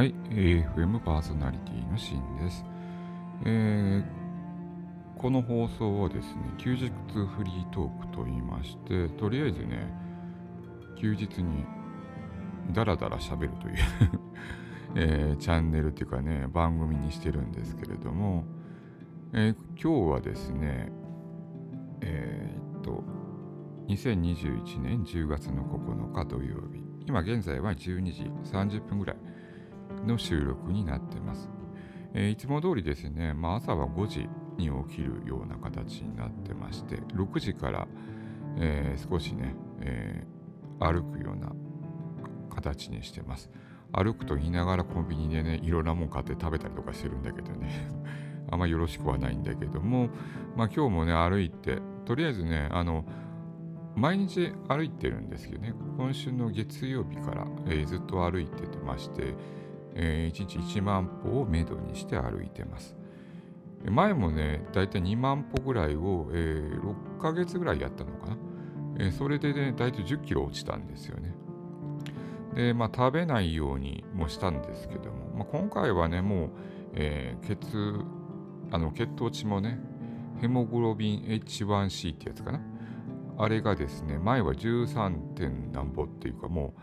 はい、AFM パーソナリティのシンです、えー、この放送はですね、休日フリートークと言いまして、とりあえずね、休日にダラダラ喋るという えー、チャンネルっていうかね、番組にしてるんですけれども、えー、今日はですね、えー、っと、2021年10月の9日土曜日、今現在は12時30分ぐらい。の収録になってます。えー、いつも通りですね、まあ、朝は5時に起きるような形になってまして、6時から、えー、少しね、えー、歩くような形にしてます。歩くと言いながらコンビニでね、いろんなもん買って食べたりとかしてるんだけどね、あんまよろしくはないんだけども、まあ今日もね、歩いて、とりあえずね、あの、毎日歩いてるんですけどね、今週の月曜日から、えー、ずっと歩いててまして、えー、1日1万歩をめどにして歩いてます。前もね、だいたい2万歩ぐらいを、えー、6ヶ月ぐらいやったのかな。えー、それでね、だいたい10キロ落ちたんですよね。で、まあ、食べないようにもしたんですけども、まあ、今回はね、もう、えー、血、あの血糖値もね、ヘモグロビン H1C ってやつかな。あれがですね、前は 13. 点何歩っていうか、もう、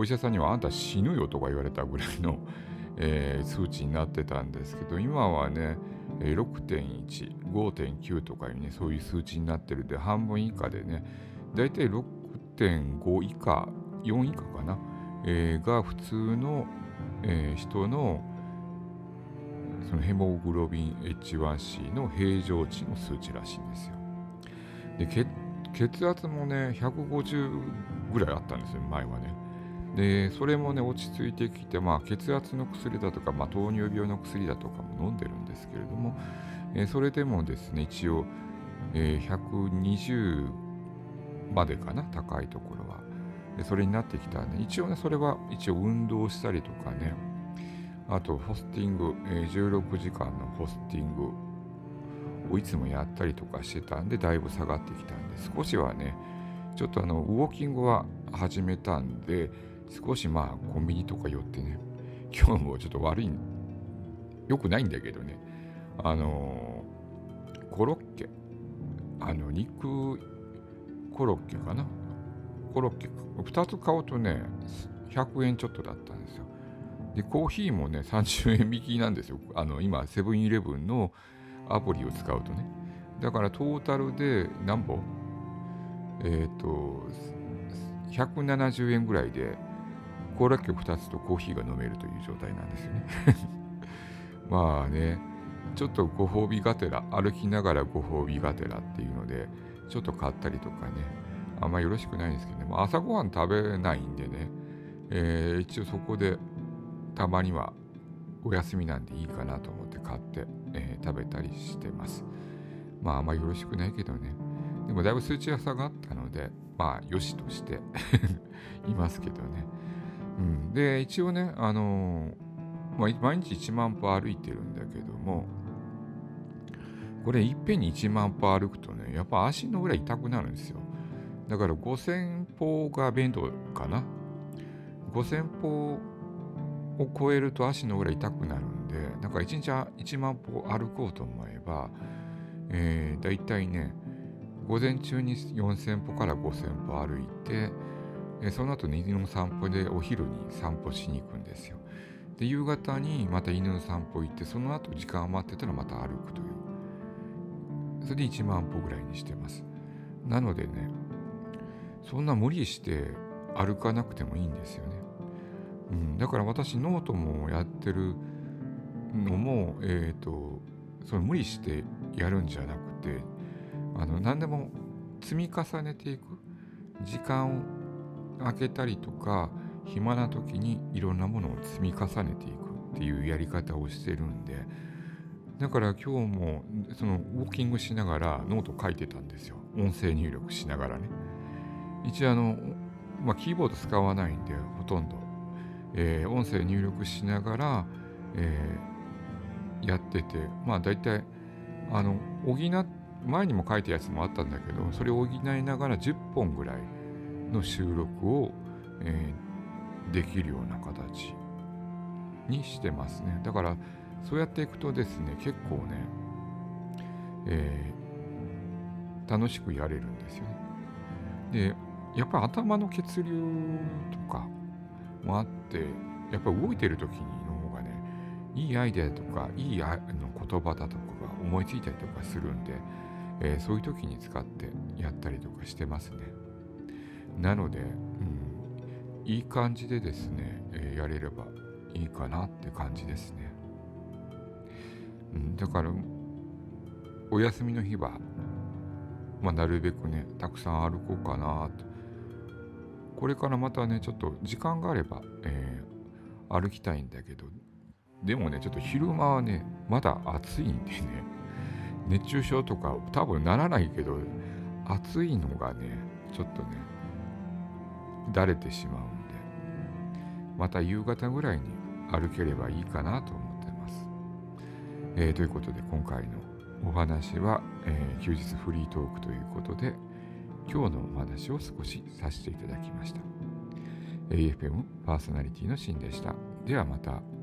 お医者さんにはあんた死ぬよとか言われたぐらいの、えー、数値になってたんですけど、今はね、6.1、5.9とかいうね、そういう数値になってるんで、半分以下でね、だいたい6.5以下、4以下かな、えー、が普通の、えー、人のそのヘモグロビン H1C の平常値の数値らしいんですよ。で血圧もね150ぐらいあったんですよ前はね。で、それもね、落ち着いてきて、まあ、血圧の薬だとか、まあ、糖尿病の薬だとかも飲んでるんですけれども、えー、それでもですね、一応、えー、120までかな、高いところは。でそれになってきたね、一応ね、それは一応運動したりとかね、あと、ホスティング、えー、16時間のホスティングをいつもやったりとかしてたんで、だいぶ下がってきたんで、少しはね、ちょっとあの、ウォーキングは始めたんで、少しまあコンビニとか寄ってね、今日もちょっと悪い、良くないんだけどね、あの、コロッケ、あの、肉コロッケかな？コロッケ、2つ買うとね、100円ちょっとだったんですよ。で、コーヒーもね、30円引きなんですよ。あの、今、セブンイレブンのアプリを使うとね。だからトータルで何本えっ、ー、と、170円ぐらいでコーラッ2つとコーヒーが飲めるという状態なんですよね まあね、ちょっとご褒美がてら、歩きながらご褒美がてらっていうので、ちょっと買ったりとかね、あんまよろしくないんですけどね、も朝ごはん食べないんでね、えー、一応そこでたまにはお休みなんでいいかなと思って買って、えー、食べたりしてます。まああんまよろしくないけどね。でもだいぶ数値が下がったので、まあよしとして いますけどね。うん、で、一応ね、あのー、まあ、毎日1万歩歩いてるんだけども、これいっぺんに1万歩歩くとね、やっぱ足の裏痛くなるんですよ。だから5000歩が弁当かな。5000歩を超えると足の裏痛くなるんで、なんか1日1万歩歩こうと思えば、えー、だいたいね、午前中に4000歩から5000歩歩いて、えその後犬の散歩でお昼に散歩しに行くんですよ。で、夕方にまた犬の散歩行って、その後時間余ってたらまた歩くという。それで1万歩ぐらいにしてます。なのでね、そんな無理して歩かなくてもいいんですよね。うん、だから私ノートもやってるのも、えっ、ー、と、その無理してやるんじゃなくて、あの、何でも積み重ねていく。時間を開けたりとか暇な時にいろんなものを積み重ねていくっていうやり方をしてるんでだから今日もそのウォーキングしながらノート書いてたんですよ。音声入力しながらね。一応あの、まあ、キーボード使わないんでほとんど、えー、音声入力しながら、えー、やっててまあ大体あのほ、前にも書いたやつもあったんだけどそれを補いながら10本ぐらいの収録を、えー、できるような形にしてますね。だからそうやっていくとですね、結構ね、えー、楽しくやれるんですよね。で、やっぱり頭の血流とかもあって、やっぱり動いてる時にの方がね、いいアイデアとか、いいあの言葉だとかが思いついたりとかするんで、えー、そういう時に使ってやったりとかしてますね。なので、うん、いい感じでですね、えー、やれればいいかなって感じですね。うん、だから、お休みの日は、まあ、なるべくね、たくさん歩こうかなと。これからまたね、ちょっと時間があれば、えー、歩きたいんだけど、でもね、ちょっと昼間はね、まだ暑いんでね、熱中症とか多分ならないけど、暑いのがね、ちょっとね、だれてしまうんで、また夕方ぐらいに歩ければいいかなと思ってます。えー、ということで今回のお話は、えー、休日フリートークということで、今日のお話を少しさせていただきました。AFM パーソナリティのシンでした。ではまた。